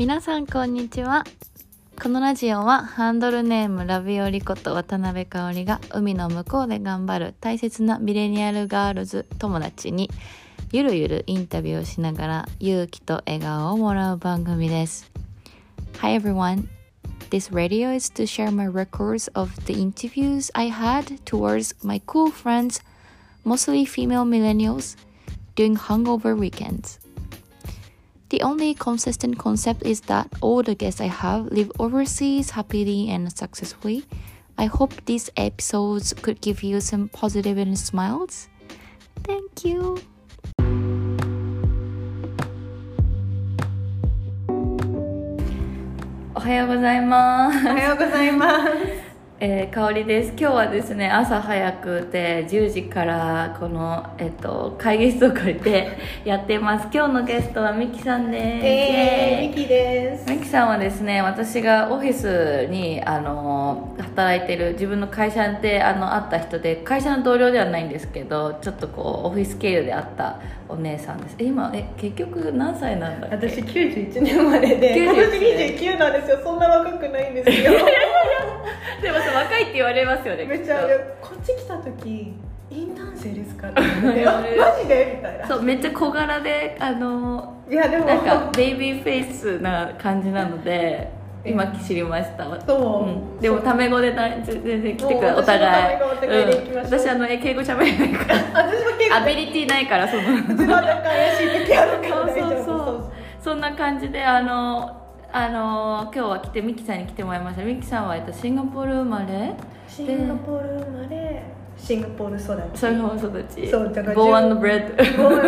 皆さんこんにちはこのラジオはハンドルネームラビオリこと渡辺香織が海の向こうで頑張る大切なミレニアルガールズ友達にゆるゆるインタビューをしながら勇気と笑顔をもらう番組です Hi everyone This radio is to share my records of the interviews I had towards my cool friends, mostly female millennials, during hungover weekends. The only consistent concept is that all the guests I have live overseas happily and successfully. I hope these episodes could give you some positive and smiles. Thank you. Ohayou えー、香りです。今日はですね朝早くて10時からこの、えっと会議室を借りて やってます。今日のゲストはミキさんです。えー、ミキです。ミキさんはですね私がオフィスにあの働いてる自分の会社であの会った人で会社の同僚ではないんですけどちょっとこうオフィス経由で会ったお姉さんです。え今え結局何歳なんだっけ？私91年生まれで、91今年。29なんですよ。そんな若くないんですよ。でもさ若いって言われますよねめっちゃこっち来た時インターン生ですかって言われマジで？みたいな。そうめっちゃ小柄であのいやでも。なんかベイビーフェイスな感じなので今知りました。そう、うん、でもタメ語でな全然来てくれお互い。私あのえ敬語喋れないから。私も結構アビリティないからその。そうそうそう。そんな感じであのあの今日は来てミキさんに来てもらいました。ミキさんは、えっと、シンガポール生まれ？シンガポール生まれ。シンガポール育ち。そういう育ち。そうだから born and bred。もうも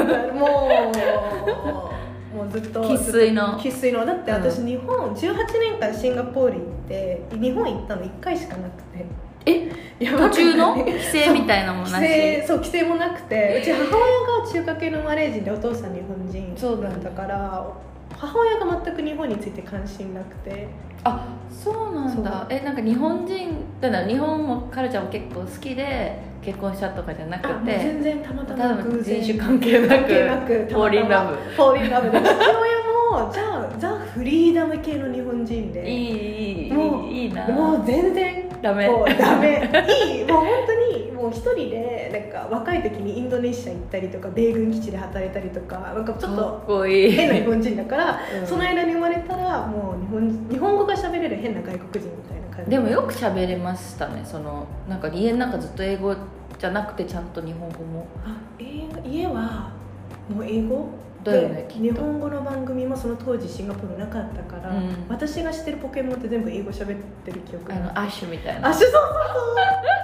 うもうずっと生粋の。生粋の。だって私う日本18年間シンガポール行って日本行ったの1回しかなくて。え？途中の？帰省みたいなもんなし？そう帰省もなくて。うち母親が中華系のマレー人でお父さん日本人そうだねだから母親が全く日本について関心なくて。あそうなんだ。えなんか日本人だから日本もカルチャーも結構好きで結婚したとかじゃなくて。全然たまたま偶然。人種関係なく fall in love。 fall in love で父 親もじゃあザ・フリーダム系の日本人で。いいいいいいいいな。もう全然ダメ。ダメ。いい。もう本当にもう一人でなんか若い時にインドネシア行ったりとか米軍基地で働いたりとかなんかちょっと変な日本人だから、うん。その間に生まれたらもう日本日本語が喋れる変な外国人みたいな感じ。でもよく喋れましたね。そのなんか家の中ずっと英語じゃなくてちゃんと日本語も。あ英語家はもう英語？だよね日本語の番組もその当時シンガポールなかったから、うん。私が知ってるポケモンって全部英語喋ってる記憶が。あのアッシュみたいな。あ、そうそうそう。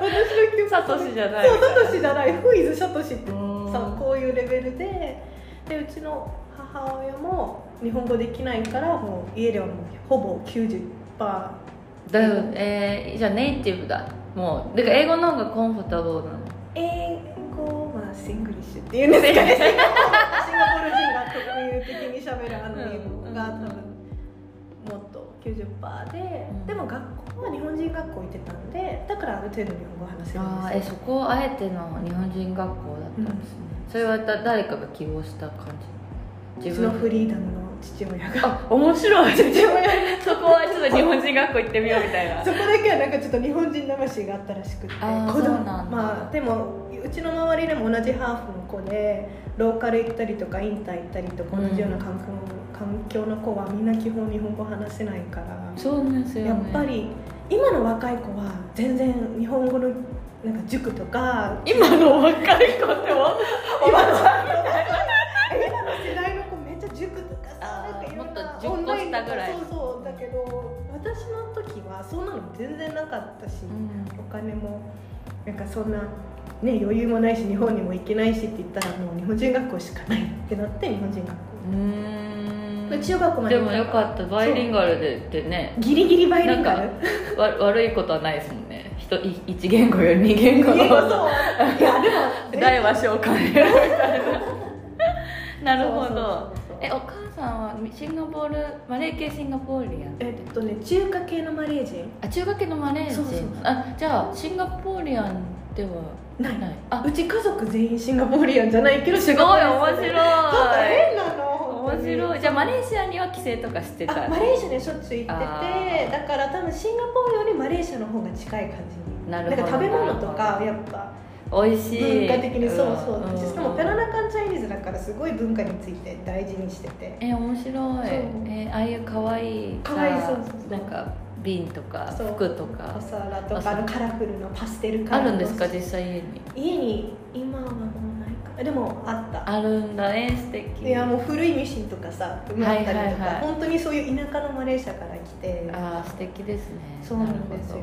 そう。私の記憶。サトシじゃないそう、サトシじゃない。フイズサトシってうん。さ、こういうレベルで、でうちの母親も日本語できないから、もう家ではもうほぼ90%。だよ、えー、じゃあネイティブだ。もうだから英語の方が comfortable なの。英語はシングリッシュっていうんですかね。シンガポールシンガポール人が特有的に喋るあの英語が多分もっと90%で、うん。でも学校は日本人学校行ってたんで、だからある程度日本語話せるんですよ。あーえそこあえての日本人学校だったんですね、それはだ誰かが希望した感じうちの freedom の父親が。あ面白い。父親。そこはちょっと日本人学校行ってみようみたいな。そこだけはなんかちょっと日本人魂があったらしくて。子供。まあでもうちの周りでも同じハーフの子でローカル行ったりとかインター行ったりとかうん同じような環境,、環境の子はみんな基本日本語話せないから、そうですよね。やっぱり今の若い子は全然日本語のなんか塾とか。今の若い子っても今の今の世10個オンラインとか下ぐらい。そうそうだけど私の時はそんなの全然なかったし、うん。お金もなんかそんなね余裕もないし日本にも行けないしって言ったらもう日本人学校しかないってなって日本人学校うーん中学校まででもよかった。バイリンガルでってね。ギリギリバイリンガル。わ悪いことはないですもんね。人い一言語より二言語の。いやでも 誰は召喚ななるほどえお母さんはシンガポールマレー系シンガポールやんえっとね中華系のマレー人？あ中学系のマレー人？そうそうそう。あじゃあシンガポーリアンではない。ない。あ。うち家族全員シンガポーリアンじゃないけど。すごい面白い。変なの本面白いじゃあマレーシアには帰省とかしてた。あマレーシアにしょっちゅう行ってあてだから多分シンガポールよりマレーシアの方が近い感じに。なるほどんか食べ物とかやっぱ美味しい。文化的にそうそう、ん。しかもペラナカンチャイニーズだからすごい文化について大事にしてて。え面白い。えああいう可愛いさ可愛いそうそうなんか瓶とか服とか。お皿とかカラフルのパステルカラあるんですか実際家に。家に今はもうないか。でもあった。あるんだ。ね素敵。いやもう古いミシンとかさ埋まったりとか、本当にそういう田舎のマレーシアから来て。ああ素敵ですね。そうなんですよ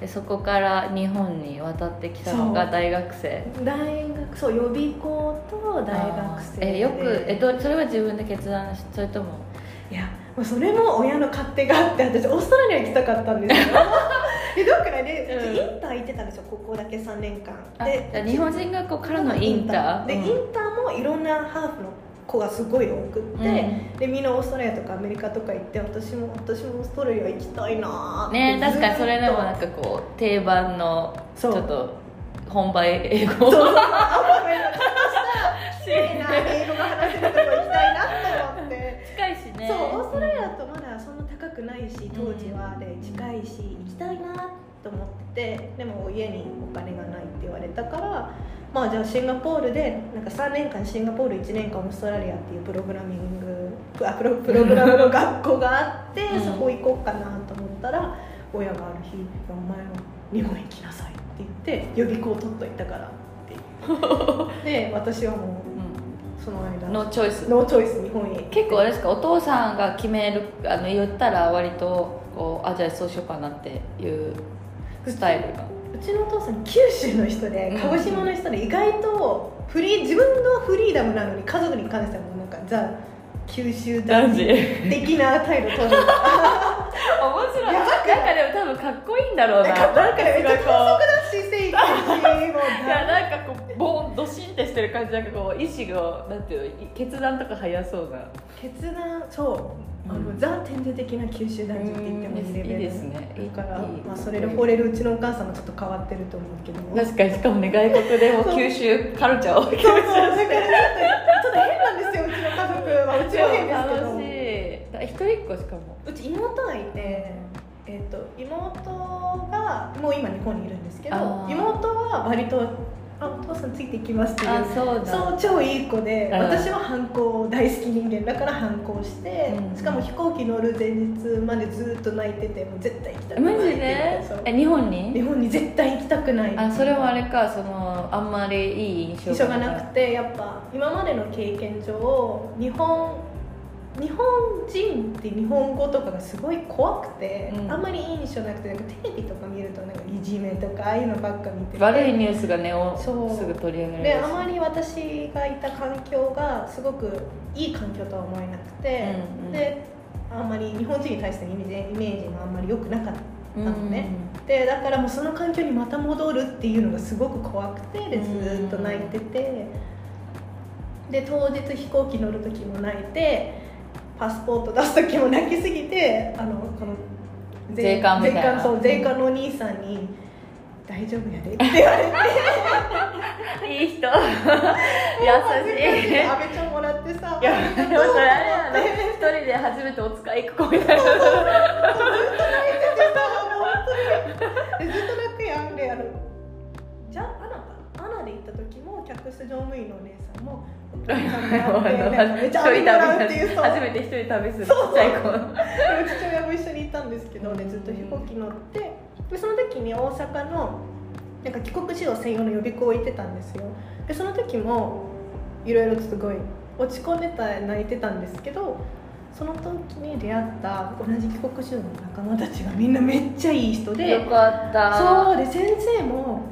でそこから日本に渡ってきたのが大学生。大学そう予備校と大学生で。えよくえどそれは自分で決断しそれとも？いやそれも親の勝手があって私オーストラリア行きたかったんですよ。でどっかで、うん。インター行ってたんですよここだけ3年間。あで日本人学校からのインター。で、うん。インターもいろんなハーフの子がすごい多くって、うん。でみんなオーストラリアとかアメリカとか行って私も私もオーストラリア行きたいなーってね確かにそれでもなんかこう定番のちそう。ょっと本場英語。そう。綺麗な英語が話せるとこ行きたいなと思って。近いしね。そうオーストラリアとまだそんな高くないし当時はで近いし行きたいなと思っててでも家にお金がないって言われたからまあじゃあシンガポールでなんか3年間シンガポール1年間オーストラリアっていうプログラミングあプロプログラムの学校があって、うん。そこ行こうかなと思ったら親がある日「お前は日本行きなさい」って言って予備校取っといたからって で私はもうその間 no choice。 no choice 日本へ結構あれですかお父さんが決めるあの言ったら割とこうあじゃあそうしようかなっていうスタイルがうちのお父さん九州の人でうん。鹿児島の人で意外とフリー自分の freedom なのに家族に関してはもうなんかザ九州男児的な態度取る 面白い。やなんかでも多分かっこいいんだろうな。なんかめっちゃ高速だし正義いやなんかこうボンドシンってしてる感じなんかこう意志がなんていうの決断とか早そうな。決断そうあの、うんザ天然的な九州男児って言ってもいいレベルいいですね。だからいいまあ、それで惚れるうちのお母さんもちょっと変わってると思うけど。も確かに。しかもね外国でも九州カルチャーを。そうそうだからちょっと変なんですよ。うちの家族は。うちは。変ですけど楽しい一人っ子しかも。うち妹がいて、えー、と妹がもう今日本にいるんですけど妹は割とあお父さんついていきますっていう。あそうだ。そう超いい子でうん。私は反抗大好き人間だから反抗して、うん。しかも飛行機乗る前日までずっと泣いててもう絶対行きたくないマジで？え日本日に本に絶対行きたくない。あそれはあれかそのあんまりいい印象印象がなくてやっぱ今までの経験上日本日本人って日本語とかがすごい怖くて、うん。あんまりいい印象なくてなんかテレビとか見るとなんかいじめとかああいうのばっか見てて。悪いニュースがねおそう。すぐ取り上げられるであまり私がいた環境がすごくいい環境とは思えなくて、うんうん。であんまり日本人に対してのイメージイメージもあんまり良くなかったのね、うでだからもうその環境にまた戻るっていうのがすごく怖くてでずーっと泣いてて。で当日飛行機乗る時も泣いてパスポート出す時も泣きすぎてあのこの税関みたいな。税関そう税関のお兄さんに「大丈夫やで」って言われて。ん いい人。優しい。阿部ちゃんもらってさ。いやでもそれあれやな一人で初めてお使い行く子みたいな。ずっと泣いててさもう本当に。でずっと泣くやんであのじゃあアナか。アナで行った時も客室乗務員のお姉さんもめっちゃあげもっていう初めて一人旅する。ちっちゃい子で父親も一緒に行ったんですけどでずっと飛行機乗ってでその時に大阪のなんか帰国子女専用の予備校行ってたんですよ。でその時もいろいろすごい落ち込んでた泣いてたんですけどその時に出会った同じ帰国子女の仲間たちがみんなめっちゃいい人でよかった。そうで先生も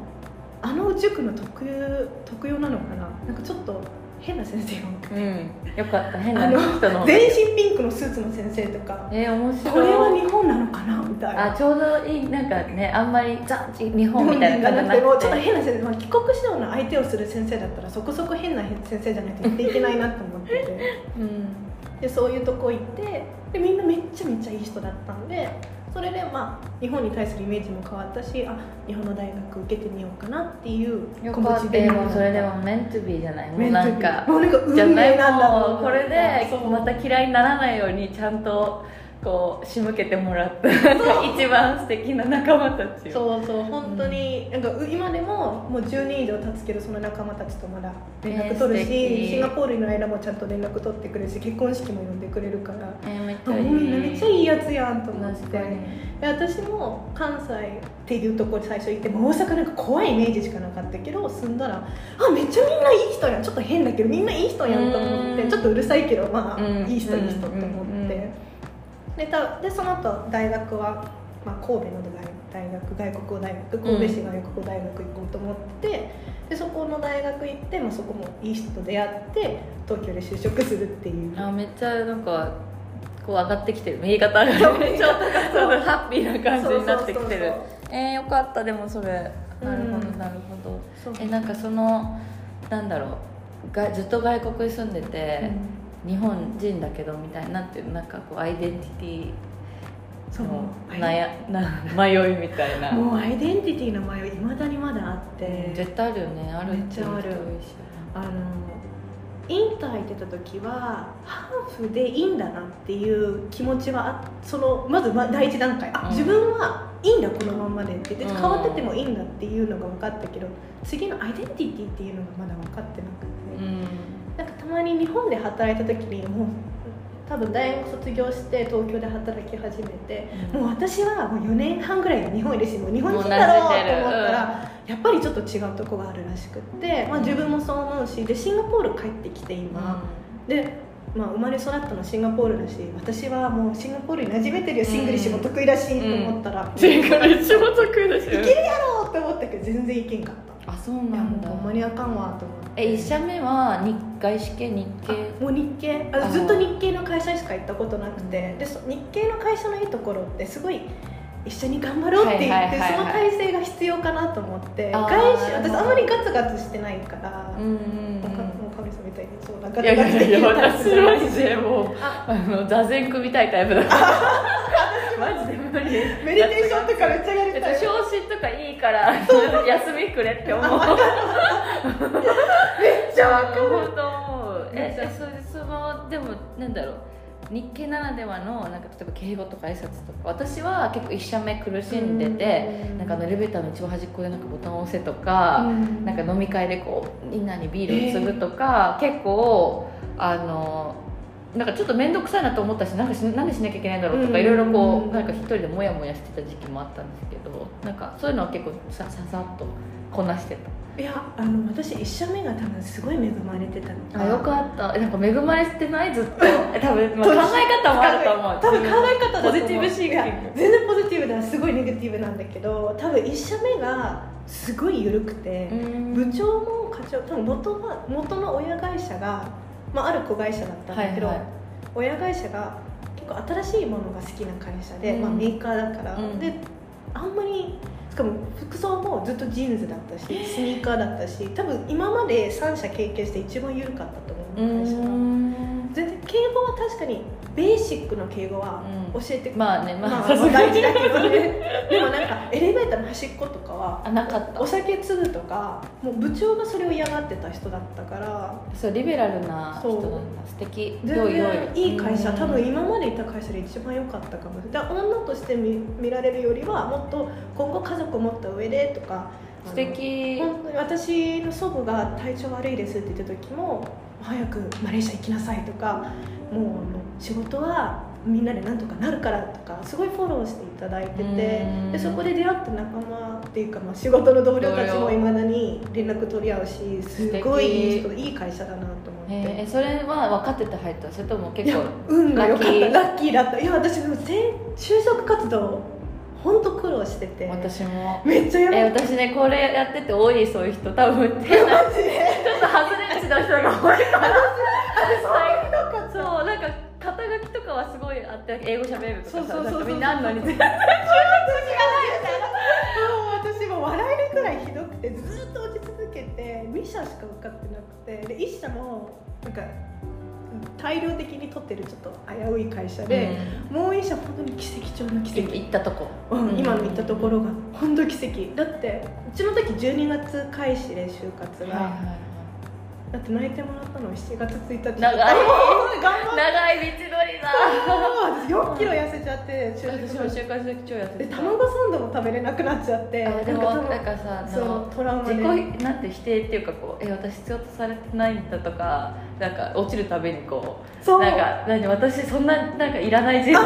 あの塾の特有特有なのかな？なんかちょっと変な先生が多くて。うん。よかった変な人の。全身ピンクのスーツの先生とか。えー、面白い。これは日本なのかなみたいな。あちょうどいいなんかねあんまりザ日本みたいな感じなくて。もうちょっと変な先生、まあ、帰国指導の相手をする先生だったらそこそこ変な先生じゃないと言っていけないなと思ってて。うん。でそういうとこ行ってでみんなめっちゃめっちゃいい人だったんでそれでまあ日本に対するイメージも変わったしあ日本の大学受けてみようかなっていうよかったでもそれでもメントビーじゃない。もうなんかもうなんか運じゃない。命なんだもうこれでまた嫌いにならないようにちゃんとこう仕向けてもらって一番素敵な仲間たちを。そうそう本当に、なんかう今でももう10年以上経つけどその仲間たちとまだ連絡取るし、えーシンガポールの間もちゃんと連絡取ってくれるし結婚式も呼んでくれるから。えーめっちあゃいい。もうみんなめっちゃいいやつやんと思って。で私も関西っていうところに最初行って大阪なんか怖いイメージしかなかったけど住んだらあめっちゃみんないい人やん。ちょっと変だけどみんないい人やんと思って。うん。ちょっとうるさいけどまあうん。いい人いい人と思って、うん。うんでたでその後大学は、まあ、神戸の大学外国語大学神戸市外国語大学行こうと思ってでそこの大学行って、まあ、そこもいい人と出会って東京で就職するっていう。あめっちゃなんかこう上がってきてる。右肩上がりちょっとちハッピーな感じになってきてる。えー、よかった。でもそれなるほどうんなるほど。えなんかそのなんだろう。がずっと外国に住んでて、日本人だけどみたいなっていうなんかこうアイデンティテそう。ィの悩な迷いみたいな。もうアイデンティティの迷いいまだにまだあって。絶対あるよねあるめっちゃあるあのインター行ってた時はハーフでいいんだなっていう気持ちはあそのまずま第一段階。あ、うん。自分はいいんだこのまんまでって変わっててもいいんだっていうのが分かったけど次のアイデンティティっていうのがまだ分かってなくて、うんなんかたまに日本で働いた時にもう多分大学卒業して東京で働き始めて、うん。もう私はもう4年半ぐらいで日本いるしもう日本人だろうと思ったら、やっぱりちょっと違うとこがあるらしくって、まあ、自分もそう思うしでシンガポール帰ってきて今、で、まあ、生まれ育ったのシンガポールだし私はもうシンガポールに馴染めてるよ。シングリッシュも得意だしと思ったら、シングリッシュも得意だし。いけるやろうって思ったけど全然いけんかったあそうなんだ。ほんまにあかんわと思って。え一社目は日外資系日系？もう日系？あずっと日系の会社しか行ったことなくて。でそ日系の会社のいいところってすごい一緒に頑張ろうって言はいってその体制が必要かなと思って。外資私あんまりガツガツしてないから、うんうんもうかもう神様みたいにそうなんかいやいやいや 私マで もうああの座禅組みたいタイプだから 無理メディテーションとかめっちゃやりたい。昇進とかいいから休みくれって思う。めっちゃわかる。本当思う。えそれでそのでもなんだろう日系ならではのなんか例えば敬語とか挨拶とか私は結構一社目苦しんでてうん。なんかエレベーターの一番端っこでなんかボタンを押せとか、うん。なんか飲み会でこうみんなにビールを継ぐとか、結構あのなんかちょっと面倒くさいなと思ったしなんかしなんでしなきゃいけないんだろうとかうん。いろいろこうなんか一人でモヤモヤしてた時期もあったんですけどなんかそういうのは結構さささっとこなしていやあの私一社目が多分すごい恵まれてたの。たあよかった。えなんか恵まれてないずっと。え 多分、まあ、考え方もあると思う。多分考え方だとポジティブシンキングいや全然ポジティブだすごいネガティブなんだけど多分1社目がすごい緩くて、うん。部長も課長多分元は元の親会社が、まあ、ある子会社だったんだけど、はいはい。親会社が結構新しいものが好きな会社で、うん。まあ、メーカーだから、うん。であんまりしかも服装もずっとジーンズだったしスニーカーだったし多分今まで3社経験して一番緩かったと思う会社が。全然敬語は確かにベーシックの敬語はうん。教えてくれる、まあねまあ。まあ大事だけどね。でもなんかエレベーターの端っことかはあなかった。お酒継ぐとかもう部長がそれを嫌がってた人だったからそうリベラルな人なんだ。素敵。全然いい会社。うん多分今までいた会社で一番良かったかも。だから女として見見られるよりはもっと今後家族を持った上でとか。素敵。本当に私の祖母が体調悪いですって言った時も早くマレーシア行きなさいとかもう仕事はみんなでなんとかなるからとかすごいフォローしていただいててうん。でそこで出会った仲間っていうか、まあ、仕事の同僚たちもいまだに連絡取り合うしすごいいい人いい会社だなと思って。えー、それは分かってて入った？それとも結構運が良かった。ラッキー？だった。いや私でも全就職活動本当苦労してて。私も。めっちゃやえる私ねこれやってて多いそういう人。多分。変な ちょっと外れ値の人が多いからそうなんか肩書きとかはすごいあって英語喋るとかさみんなあんのに全然もう私も笑えるくらいひどくてずっと落ち続けて2社しか受かってなくて。で1社もなんか大量的に取ってるちょっと危うい会社で、もう一社本当に奇跡中の奇跡。行ったとこ、うん、今の行ったところが本当奇跡。だってうちの時12月開始で就活が、はいはいだって泣いてもらったのは7月1日。長い。長い道のりだ。4キロ痩せちゃって就私も就活で超やって卵サンドも食べれなくなっちゃって。あでもなんかなんかさそうあのトラウマで。自己なんて否定っていうかこうえ私必要とされてないんだとかなんか落ちるたびにこうそう。なんか何私そんななんかいらない人生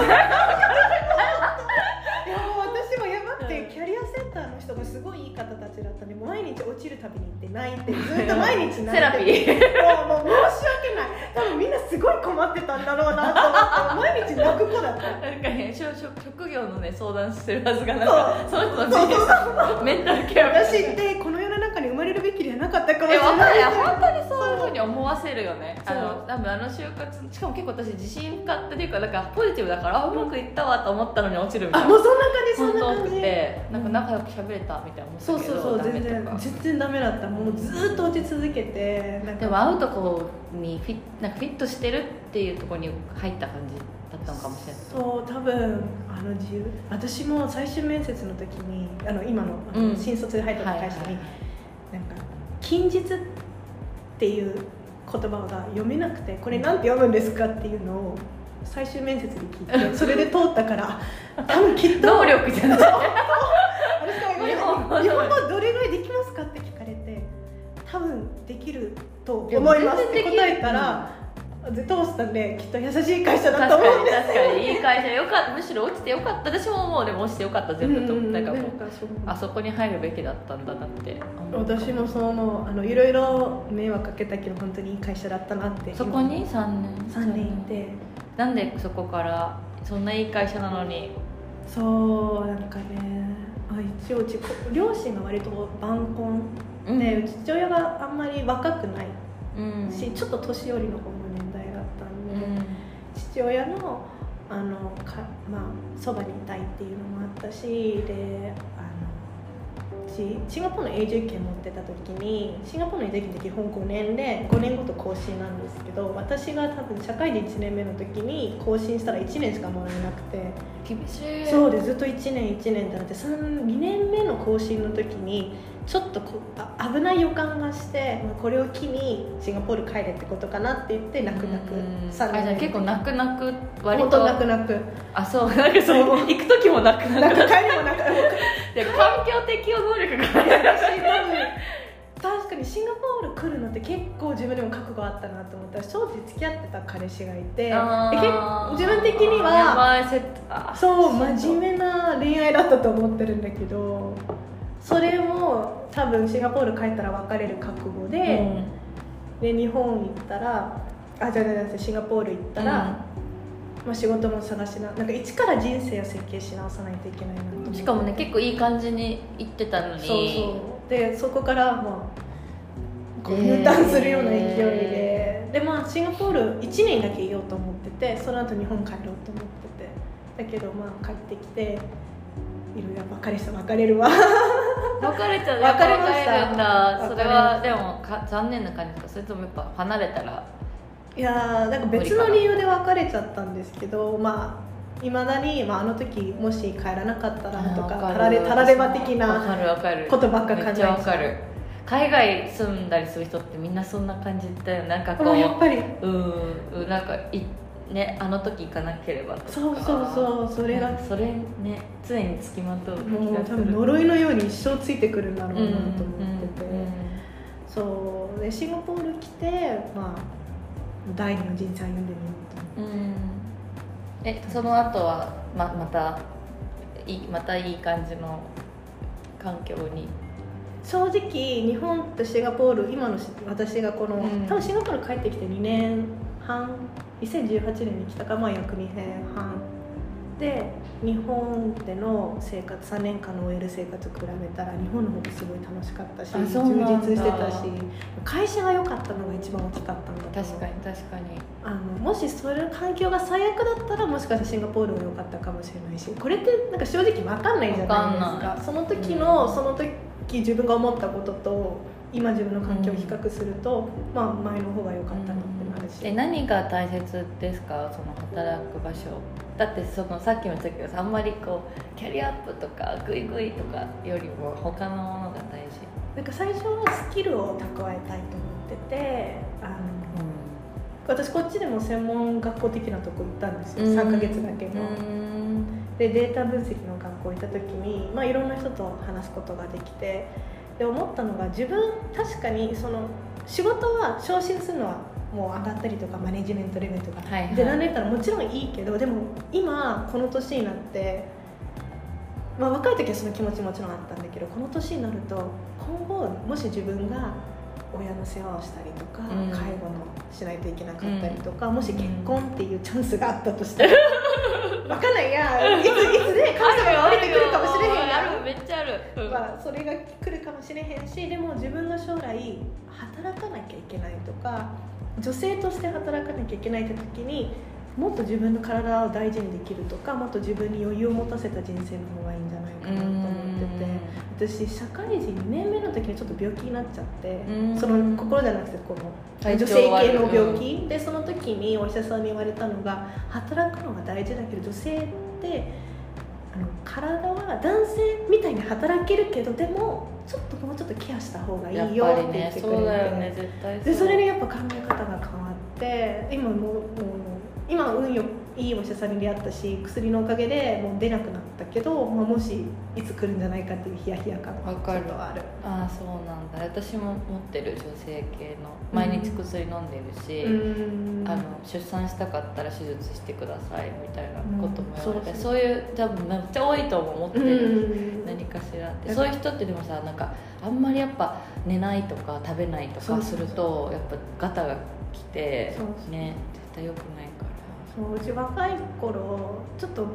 日落ちるたびに行って泣いてずっと毎日泣いてセラピー。もうもう申し訳ない。多分みんなすごい困ってたんだろうなと思って毎日泣く子だった。なんかね職職業のね相談してるはずがなんかその人の人生メンタルケア私ってこの世の中に生まれるべきではなかったかもしえれない。本当にに思わせるよね。あの多分あの就活しかも結構私自信家っていうかなんかポジティブだからあうまくいったわと思ったのに落ちるみたいな。あもうそんな感じそんな感じ。てなんか仲良く喋れたみたいなそうそうそう全然全然ダメだった。もうずっと落ち続けてなんか。でも会うとこにフィなんかフィットしてるっていうところに入った感じだったのかもしれない。そう多分あの自由。私も最終面接の時にあの今のあのうん。新卒で入った会社に、はいはいはい。なんか近日っていう言葉が読めなくてこれなんて読むんですかっていうのを最終面接で聞いてそれで通ったから 多分きっと能力じゃない。日本語どれぐらいできますかって聞かれて多分できると思いますって答えたらで通したんできっと優しい会社だと思うんです確かにいい会社よかった。むしろ落ちてよかった。私も思うでも落ちてよかった。全部とうんなんかもあそこに入るべきだったんだなって。私もそう思う。あのいろいろ迷惑かけたけど本当にいい会社だったなってそこに。3年。3年いて。なんでそこからそんないい会社なのに。そうなんかね。あ一応うちこ両親が割と晩婚で、うち父親があんまり若くないうん。し、ちょっと年寄りの方うん父親のあのかまあそばにいたいっていうのもあったしでシンガポールの永住権持ってた時にシンガポールの永住権って基本5年で5年ごと更新なんですけど私が多分社会人1年目の時に更新したら1年しかもらえなくて。厳しい。そうでずっと1年1年ってなって2年目の更新の時にちょっとこあ危ない予感がしてまあこれを機にシンガポール帰れってことかなって言って泣く泣くうん。3あじゃあ結構泣く泣く割と。泣く泣く。あそうなんかそう行く時も泣く泣く。帰りもなんかで環境適応能力が確かにシンガポール来るのって結構自分でも覚悟あったなと思ったら正直付き合ってた彼氏がいて自分的にやはそう真面目な恋愛だったと思ってるんだけどそれも多分シンガポール帰ったら別れる覚悟トで,、うん。で日本行ったらあじゃあじゃあシンガポール行ったら、まあ、仕事も探しななんか一から人生を設計し直さないといけないなしかもね結構いい感じに行ってたのに。そうそう。でそこからまあ U ター。ンするような勢いで、でまあシンガポール1年だけいようと思っててその後日本帰ろうと思ってて。だけどまあ帰ってきていろいろ別れした別れるわ 別れちゃう。別れました。んだ。それはでもか残念な感じですか。それともやっぱ離れたら。いやーなんか別の理由で別れちゃったんですけどまあいまだに、まあ、あの時もし帰らなかったらとかたられたられば的わなかるわかる。ことばっか考えめっちゃわかる。海外住んだりする人ってみんなそんな感じだよなんかこもうやっうぱり。うんなんかいねあの時行かなければとか。そうそうそうそれがそれね常につきまとうもう多分呪いのように一生ついてくるんだろうなと思ってて、うんそうでシンガポール来てまあ第二の人生歩んでみようと。うん。うんえその後はままたいいまたいい感じの環境に？正直日本とシンガポール今のし私がこの、うん。多分シンガポール帰ってきて2年半2018年に来たかまあ約2年半で日本での生活3年間の OL 生活比べたら日本の方がすごい楽しかったし充実してたし会社が良かったのが一番大きかったんだ。確かに。確かに。あのもしそれ環境が最悪だったらもしかしたらシンガポールが良かったかもしれないしこれってなんか正直分かんないじゃないですわかその時のその時自分が思ったことと今自分の環境を比較すると、まあ前の方が良かったなってなるし、え何が大切ですか？その働く場所。だってそのさっきも言ったけどさあんまりこうキャリアアップとかグイグイとかよりも他のものが大事。なんか最初はスキルを蓄えたいと思っててあの私こっちでも専門学校的なとこ行ったんですよ、うん。3ヶ月だけど、うん。でデータ分析の学校行った時に、まあ、いろんな人と話すことができてで思ったのが自分確かにその仕事は昇進するのはもう上がったりとかマネジメントレベルとか、はいはい。で何年ったらもちろんいいけどでも今この年になって、まあ、若い時はその気持ちもちろんあったんだけどこの年になると今後もし自分が親の世話をしたりとか、うん。介護のしないといけなかったりとか、もしうん結婚っていうチャンスがあったとしたら分かんないやいついつで神様が降りてくるかもしれへんや あるめっちゃある、うん。まあ、それが来るかもしれへんしでも自分が将来働かなきゃいけないとか女性として働かなきゃいけないって時にもっと自分の体を大事にできるとかもっと自分に余裕を持たせた人生の方がいいんじゃないかなと思ってて。私社会人2年目の時にちょっと病気になっちゃってうんその心じゃなくてこの女性系の病気、でその時にお医者さんに言われたのが働くのが大事だけど女性ってあの体は男性みたいに働けるけどでもちょっともうちょっとケアした方がいいよって言やってくれて、ね絶対でそれでやっぱ考え方が変わって今もうもう今は運よいいお医者さんに出会ったし薬のおかげでもう出なくなったけど、まあ、もしいつ来るんじゃないかっていうヒヤヒヤ感。がわかる。ちょっと。あるああそうなんだ。私も持ってる女性系の毎日薬飲んでるし、うん。あの出産したかったら手術してくださいみたいなことも言われて、うん。そういう多分めっちゃ多いと思ってうる、ん。何かしらって。うんそういう人ってでもさなんかあんまりやっぱ寝ないとか食べないとかするとやっぱガタがきてね絶対良くないからそううち若い頃ちょっと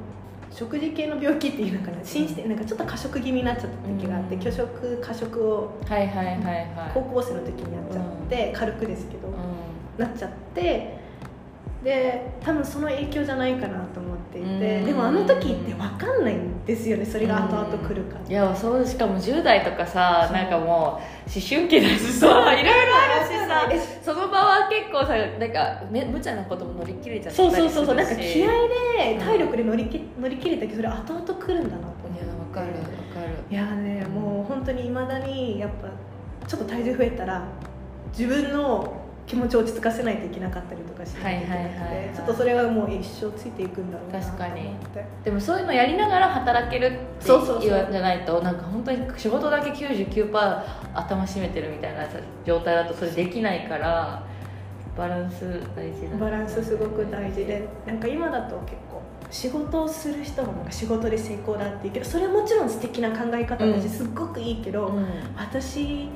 食事系の病気っていうのかな心してなんかちょっと過食気味になっちゃった時があって、うん。拒食過食をはいはいはいはい。高校生の時にやっちゃって、軽くですけど、うなっちゃってで多分その影響じゃないかなと思っていて、うん。でもあの時って分かんないんですよねそれが後々来るか。んいやそうしかも10代とかさそう。なんかもう思春期だしさ。いろいろあるしさ。えその場は結構さなんかめ無茶なことも乗り切れちゃったそうりするし。そうそうそうなんか気合でうん。体力で乗りき乗り切れたけどそれ後々来るんだなと思いやってわかるわかる。いやねもう本当にいまだにやっぱちょっと体重増えたら自分の気持ちを落ち着かせないといけなかったりとかしないといけなくはいはいちょっとそれはもう一生ついていくんだろうな確かに。でもそういうのやりながら働けるって言わんじゃないとなんか本当に仕事だけ99%頭締めてるみたいなさ状態だとそれできないからバランス大事だバランスすごく大事でなんか今だと結構仕事をする人もなんか仕事で成功だって言うけどそれはもちろん素敵な考え方だし、うん。すっごくいいけど、うん。私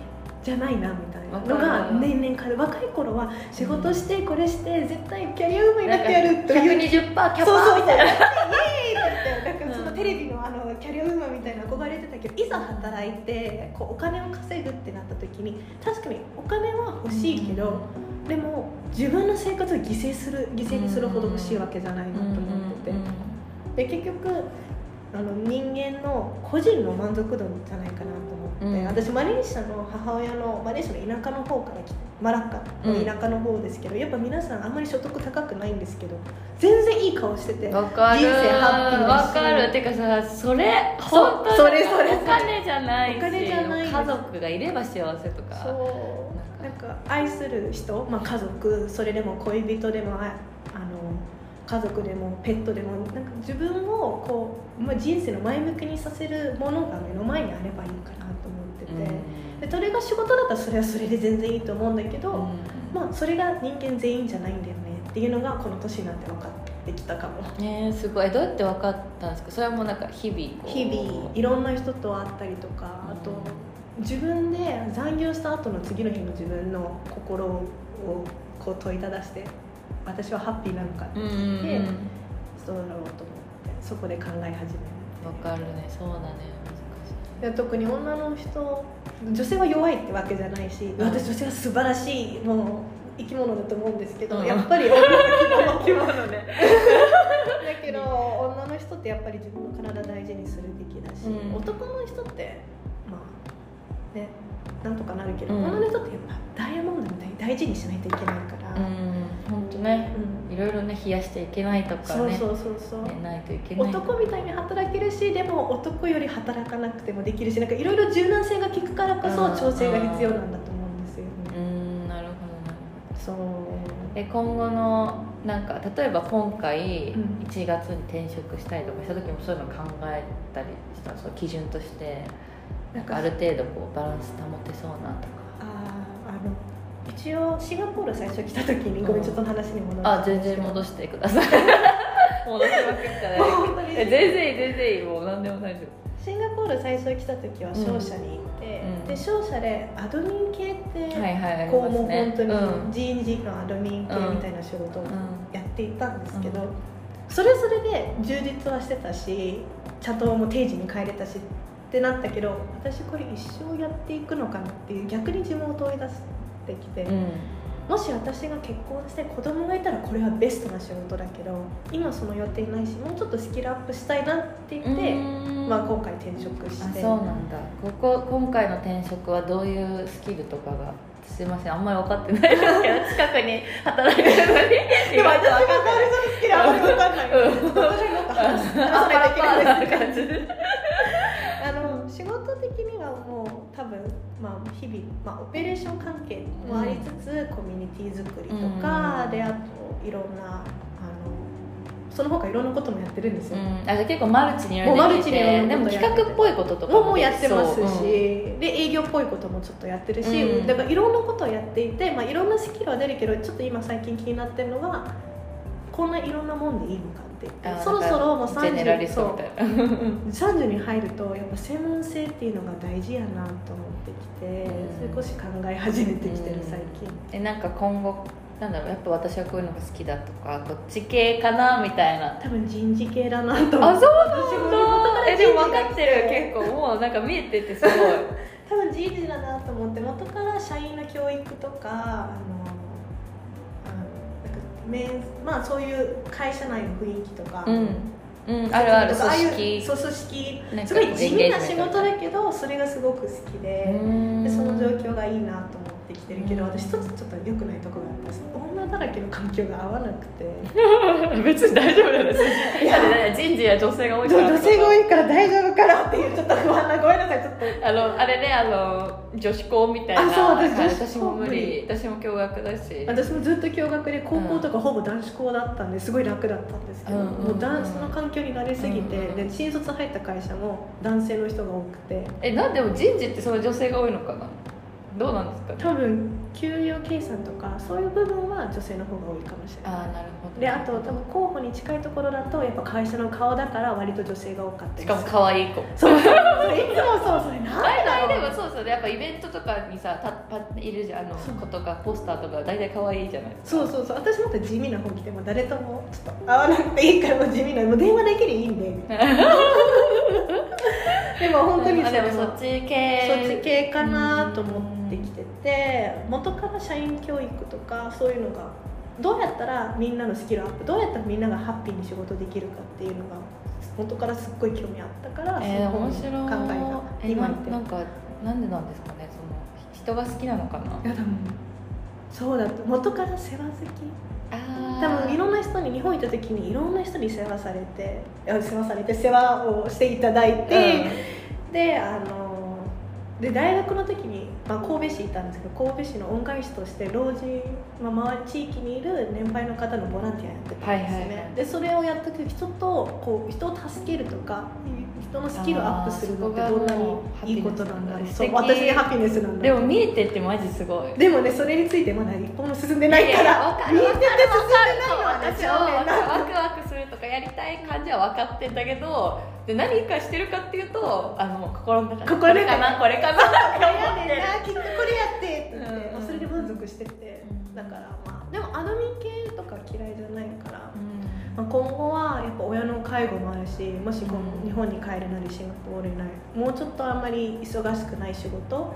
じゃないなみたいなのが年々変わる。若い頃は仕事してこれして絶対キャリアウーマンになってやるという。120%キャパそうそうそうみたいな。イエーイってなんかそのうんテレビのあのキャリアウーマンみたいな憧れてたけどいざ働いてこうお金を稼ぐってなった時に確かにお金は欲しいけど、でも自分の生活を犠牲する犠牲にするほど欲しいわけじゃないなと思ってて、で結局あの人間の個人の満足度じゃないかなと思って、うん。私マレーシアの母親のマレーシアの田舎の方から来てマラッカの田舎の方ですけど、やっぱ皆さんあんまり所得高くないんですけど全然いい顔してて人生ハッピーだしわかる。てかさそれ本当にそれそれ。お金じゃないしお金じゃないです。家族がいれば幸せとか。そう。なんか。愛する人、まあ、家族。それでも恋人でもああの家族でもペットでもなんか自分をこう、まあ、人生の前向きにさせるものが目の前にあればいいかな。と思ってて、でそれが仕事だったらそれはそれで全然いいと思うんだけど、うん。まあ、それが人間全員じゃないんだよねっていうのがこの年になって分かってきたかも。ねえすごい。えどうやって分かったんですか？それはもうなんか日々日々いろんな人と会ったりとかあと自分で残業した後の次の日の自分の心をこう問いただして私はハッピーなのかって聞いて、うんどうだろうと思ってそこで考え始める分かるね。そうだねで特に女の人女性は弱いってわけじゃないし、ん。私女性は素晴らしいもう生き物だと思うんですけど、うん。やっぱり女の人難しいね。だけど女の人ってやっぱり自分の体大事にするべきだし、うん。男の人ってまあねなんとかなるけど、うん。このネットってやっぱダイヤモンドみたいに大事にしないといけないから、うん本当ね。うん。いろいろね冷やしちゃいけないとかね。そうそうそうそう、ねないといけない。男みたいに働けるしでも男より働かなくてもできるしなんかいろいろ柔軟性が効くからこそうん調整が必要なんだと思うんですようね、んなるほそうどなるほど。え今後のなんか例えば今回うん。1月に転職したりとかした時もそういうの考えたりしたそう基準として。なんかある程度こうバランス保てそうなとかの一応シンガポール最初来た時にごめんちょっと話に戻るあ全然戻してください。戻しまくったね。全然いい全然いいもう何でも大丈シンガポール最初来た時は商社に行って、うん。で商社でアドミン系って、夫はいはいありこうもう本当にうん。人事のアドミン系みたいな仕事をうんやっていたんですけど、うん。それそれで充実はしてたしチャトも定時に帰れたしってなったけど私これ一生やっていくのかなっていう逆に自分を問い出してきて、うん。もし私が結婚して子供がいたらこれはベストな仕事だけど今その予定ないしもうちょっとスキルアップしたいなって言って、うん。まあ、今回転職しあてそうなんだ。ここ今回の転職はどういうスキルとかが？すいませんあんまり分かってないですけど近くに働いてるのに。でも私がカオルさんのスキルあんまり分かんない、うん。私がないといけな分、まあ、日々、まあ、オペレーション関係もありつつ、コミュニティ作りとか、うん。であといろんなあのその他いろんなこともやってるんですよ、うん、あじゃあ結構マルチにいろいもうマでも企画っぽいこととかももうやってますし、で営業っぽいこともちょっとやってるし、うん。だからいろんなことをやっていて、まあ、いろんなスキルは出るけどちょっと今最近気になってるのがこんないろんなもんでいいのかって言ってあそろそろもうジェネラリ30スそうトみたいな。30に入るとやっぱ専門性っていうのが大事やなと思ってきて、うん。少し考え始めてきてる最近、えなんか今後なんだろうやっぱ私はこういうのが好きだとかこっち系かなみたいな。多分人事系だなと思ってあそう私も元からえでも分かってる。結構もうなんか見えててすごい。多分人事だなと思って元から社員の教育とかあの面まあそういう会社内の雰囲気とか、うん、うん、あるあるとかああいう組織。そう組織。すごい地味な仕事だけどそれがすごく好きで,、でその状況がいいなと思ってきてるけど、うん。私一つちょっと良くないところがあって女だらけの環境が合わなくて。別に大丈夫なんですいや人事は女性が多いから。女性が多いから大丈夫かなっていうちょっと不安なごめんなさいちょっと。あのあれねあの女子校みたいな。あそう私はい女子校私も無無理。理。私も共学だし。私もずっと共学で高校とかほぼ男子校だったんですごい楽だったんですけど、うんうんうんもう男子の環境になりすぎて、うんうん。で新卒入った会社も男性の人が多くて。えなんでも人事ってその女性が多いのかな？どうなんですかね？多分給与計算とかそういう部分は女性の方が多いかもしれない。ああなるほど。であと多分候補に近いところだとやっぱ会社の顔だから割と女性が多かったりしかも可愛い子。そう。そうそれいつもそうそれなん大体だろう。でもそうそうやっぱイベントとかにさたパッいるじゃん。あのそう。子とかポスターとか大体可愛いじゃないですか。そうそうそう。私もっと地味な方来ても誰ともちょっと会わなくていいからもう地味なもう電話だけでいいんで。でも本当にあでもれそっち系。そっち系かなと思ってきてて元から社員教育とかそういうのがどうやったらみんなのスキルアップどうやったらみんながハッピーに仕事できるかっていうのが元からすっごい興味あったから、えー、その面白い考えが今言ってなんかなんでなんですかねその人が好きなのかな？いや多分そうだと元から世話好き。あ多分いろんな人に日本行った時にいろんな人に世話されて世話されて世話をしていただいて、であので大学の時に、まあ、神戸市いたんですけど神戸市の恩返しとして老人、まあ、周り地域にいる年配の方のボランティアやってたんですよね、はいはいはい。でそれをやった時人とこう人を助けるとか人のスキルアップするのってどんなにいいことなんだろう。そう私にハピネスなんだ。でも見えてってマジすごい。でもねそれについてまだ一歩も進んでないから。見えてて進んでないのはね私はワクワクするとかやりたい感じは分かってんだけどで何かしてるかっていうとあの心の中でこれかなこれかなって思って。るきっとこれやってってそれで満足してて、うん。だからまあでもアドミン系とか嫌いじゃないから、うんまあ、今後はやっぱ親の介護もあるしもしこうんう日本に帰るなりシンガポールになりもうちょっとあんまり忙しくない仕事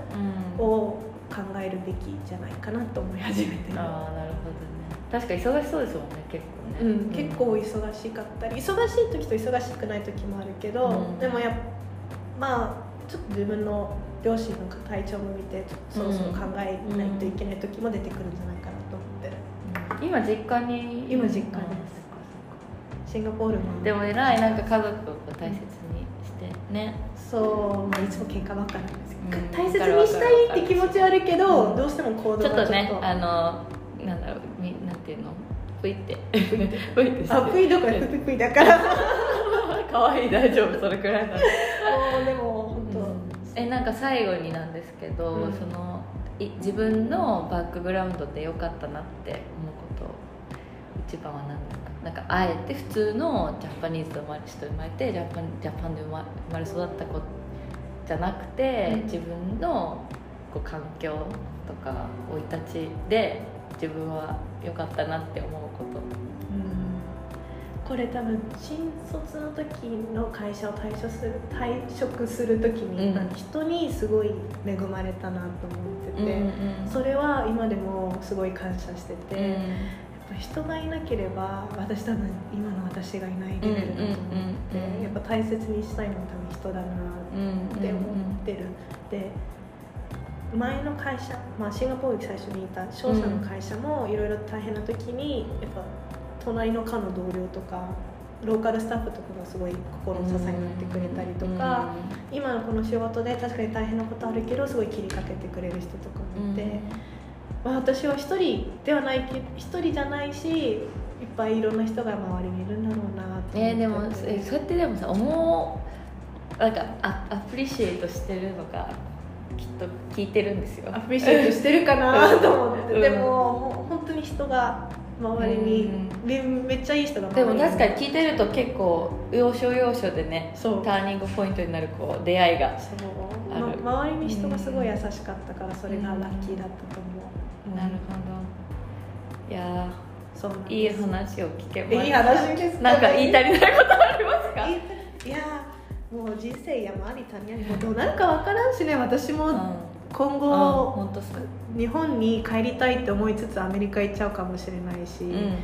をうん。考えるべきじゃないかなと思い始めてる、ああなるほどね。確かに忙しそうですもんね結構ね、うん、結構忙しかったり忙しい時と忙しくない時もあるけど、うん。でもやっまあちょっと自分の両親の体調も見てそろそろ考えないといけない時も出てくるんじゃないかなと思ってる、今実家に今実家ですシンガポールも。でも偉いなんか家族を大切にしてね。そう、まあ、いつも喧嘩ばっかなんですよ、うん大切にしたいって気持ちはあるけど、うん。どうしても行動がちょっとねあのなんだろうみなんていうの？ぷいって。ぷいってぷいどころかぷいぷいだから。も 可愛い大丈夫それくらいなの。うでも本当、えなんか最後になんですけど、うん。そのい自分のバックグラウンドで良かったなって思うこと一番は何ですかなんかあえて普通のジャパニーズで生まれ人生まれてジャパンジャパンで生ま生まれ育った子じゃなくて、うん。自分のこう環境とか生い立ちで自分は良かったなって思うこと。これ多分新卒の時の会社を退職する退職する時に、うん。人にすごい恵まれたなと思ってて、うんそれは今でもすごい感謝してて、人がいなければ私多分今の私がいないレベルだと思って、やっぱ大切にしたいのは多分人だなって思ってる、で前の会社、まあ、シンガポールに最初にいた商社の会社もいろいろ大変な時にやっぱ隣の課の同僚とかローカルスタッフとかがすごい心の支えになってくれたりとか、今のこの仕事で確かに大変なことあるけどすごい気にかけてくれる人とかもいて、まあ、私は一人ではないけ一人じゃないしいっぱいいろんな人が周りにいるんだろうなってえーでもえそうやってでもさ思うなんかアアプリシエートしてるのがきっと聞いてるんですよ。アプリシエイトしてるかなと思って、うん。でもほ本当に人が周りに、でめっちゃいい人がでも確かに聞いてると結構要所要所でねそう。ターニングポイントになるこう出会いがそう。ま周りに人がすごい優しかったからそれがラッキーだったと思う、なるほど。いやそういい話を聞けました。いい話ですね。なんか言い足りないことありますか？いいやもう人生山あり谷ありもうどうなるか分からんしね。私もうん。今うん後、日本に帰りたいって思いつつアメリカ行っちゃうかもしれないし、うん。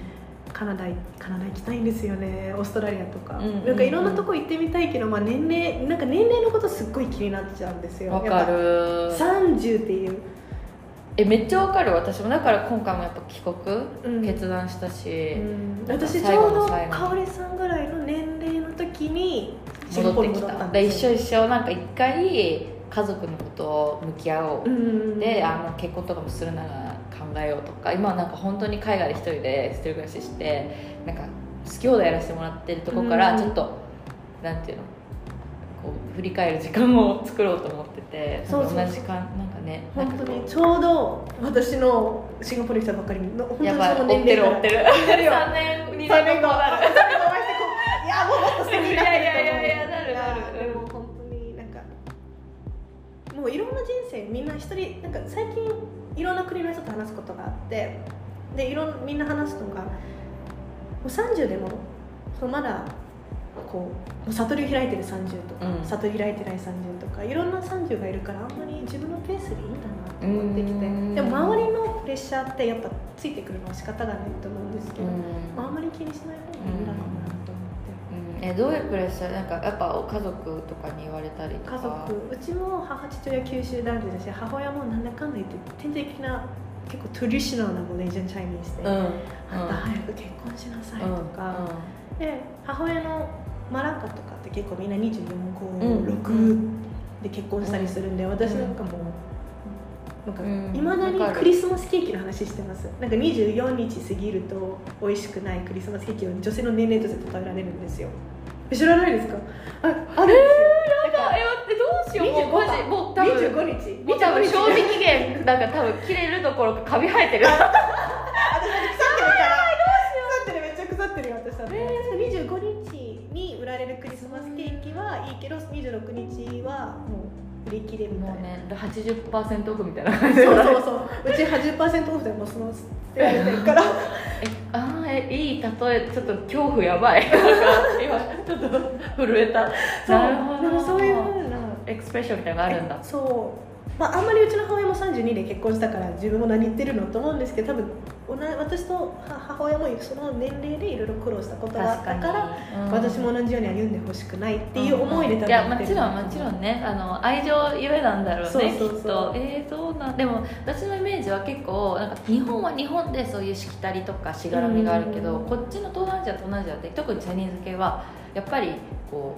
カナダカナダ行きたいんですよね。オーストラリアとか、うんうんうん。なんかいろんなとこ行ってみたいけど、まあ、年齢なんか年齢のことすっごい気になっちゃうんですよ。わかる。やっぱ30っていうえめっちゃわかる。私もだから今回もやっぱ帰国、うん。決断したし、私ち最ょうど香織さんぐらいの年齢の時に戻ってきた。で一緒一緒なんか一回家族のことを向き合おう、うん。であの結婚とかもするなら考えようとか。今はなんか本当に海外で一人で一人暮らししてなんか好き放題やらせてもらってるとこからうん。ちょっと、なんていうの？振り返る時間を作ろうと思っててそう同じかなんかね本当にちょうど私のシンガポールに来たばっかりの本当にその追ってる追ってる追ってる。よ。3年2年後なる。いやもうもっと素敵になってると思う。いやいやいやいやなるなる。いやでも本当になんかもういろんな人生みんな一人なんか最近いろんな国の人と話すことがあってでいろんみんな話すのがもう30でもそのまだこう悟りを開いてる30とか、うん。悟り開いてない30とかいろんな30がいるからあんまり自分のペースでいいんだなと思ってきてうん。でも周りのプレッシャーってやっぱついてくるのは仕方がないと思うんですけど、うん。まあ、あんまり気にしない方がいいんだろうなと思って。うんえどういうプレッシャー？なんかやっぱ家族とかに言われたりとか？家族うちも母父親九州男女だし母親もなんだかんだ言って天才的な結構トゥリショナルなマレージャンチャイニーズで、うん。うん。あんた早く結婚しなさいとか、で母親のマラッカとかって結構みんな24うん5、6で結婚したりするんで、私なんかもいまだにクリスマスケーキの話してます。なんか24日過ぎると美味しくないクリスマスケーキを女性の年齢として例えられるんですよ。え知らないですか？ああるんですよ、え待ってどうしよう。もうマジ25もう多分25日。もう多分25賞味期限なんか多分切れるところかカビ生えてる られるクリスマスケーキはいいけど26日はもう売り切れみたいな、もうね80%オフみたいな。感じそうそうそう。うち80%オフでもうその捨てられてるから。えあーえいい例えちょっと恐怖やばい。今ちょっと震えた。そうなるほど。でもそういうふうなエクスプレッションみたいなのがあるんだ。そう。まあ、あんまりうちの母親も32で結婚したから自分も何言ってるのと思うんですけど多分同じ私と母親もその年齢でいろいろ苦労したことがあったからうん私も同じように歩んでほしくないっていう思いで多分いやもちろんもちろんね。あの愛情ゆえなんだろうねそうそうそう。きっと。えー、そうなんでも私のイメージは結構なんか日本は日本でそういうしきたりとかしがらみがあるけど、うん。こっちの東南アジアと東南アジアって特にチャイニーズ系はやっぱりこ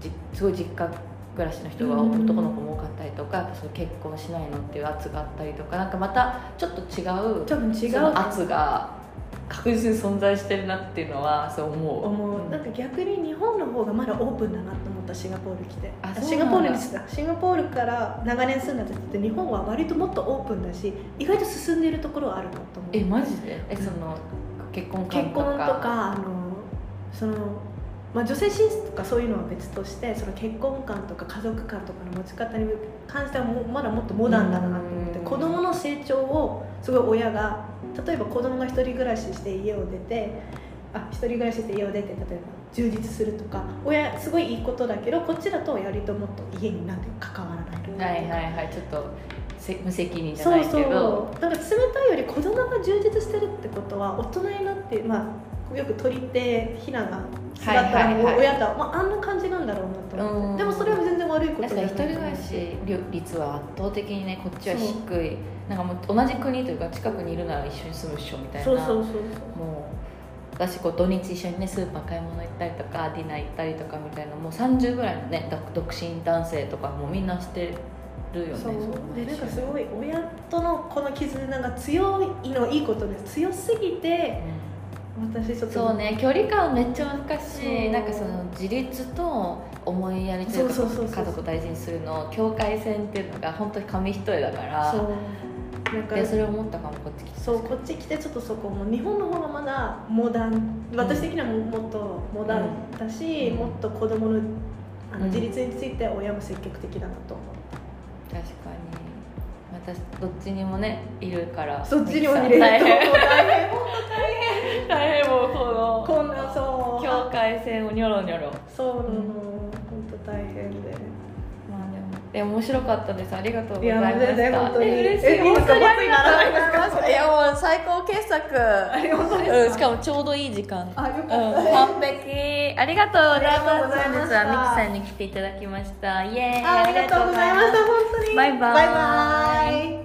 うじすごい実家暮らしの人がうん男の子も多かったりとか、やっぱその結婚しないのっていう圧があったりとかなんかまたちょっと違う多分違う圧が確実に存在してるなっていうのはそう思う。思う。なんか逆に日本の方がまだオープンだなと思ったシンガポール来てあシンガポールにシンガポールから長年住んだ時って日本は割ともっとオープンだし意外と進んでいるところはあるなと思う。えマジで？えその結婚観結婚とかあのその、まあ、女性進出とかそういうのは別としてその結婚観とか家族観とかの持ち方に関してはもうまだもっとモダンだなと思ってうん。子供の成長をすごい親が例えば子供が一人暮らしして家を出てあ一人暮らしして家を出て例えば充実するとか親すごいいいことだけどこっちだと割ともっと家になんて関わらない。はいはいはい。ちょっとせ無責任じゃないそうそう。けどなんか冷たいより子供が充実してるってことは大人になってまあよく鳥ってヒナが育ったらはいはい。はい親と、まあ、あんな感じなんだろうなと思って、うん。でもそれは全然悪いこと確かに一人暮らしし率は圧倒的にねこっちは低い。なんかもう同じ国というか近くにいるなら一緒に住むっしょみたいな。そうそうそうもう私こう土日一緒にねスーパー買い物行ったりとかディナー行ったりとかみたいな。もう30ぐらいのね独独身男性とかもうみんなしてるよねそう。でなんかすごい親とのこの絆が強いのいいことです強すぎて私ちょっとそうね距離感めっちゃ難しい。なんかその自立と思いやりというか家族を大事にするの境界線っていうのが本当に紙一重だから。そう。なんそれを思ったかもこっち来て。そうこっち来てちょっとそこも日本の方がまだモダン。私的にはももっとモダンだし、うん。もっと子供のあのうん。自立について親も積極的だなと思う。確かに。私どっちにもねいるから。そっちにも見れると大変。大変。本大変もうこ当のこんなそう。境界線をニョロニョロ。そうなの、本当大変で。まあでもでも面白かったです。ありがとうございいやました全然本当に。え嬉しい。本当にありがとうございます。いやもう最高傑作。あれ本当ですか？うん、しかもちょうどいい時間。あよかった。うん、完璧。ありがとうございます。本日はミキさんに来ていただきました。イエーイ。あありがとうございました。本当に。バイバイ。バイバイ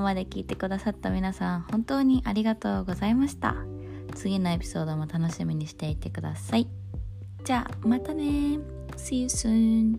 ここまで聞いてくださった皆さん本当にありがとうございました。次のエピソードも楽しみにしていてください。じゃあまたね。See you soon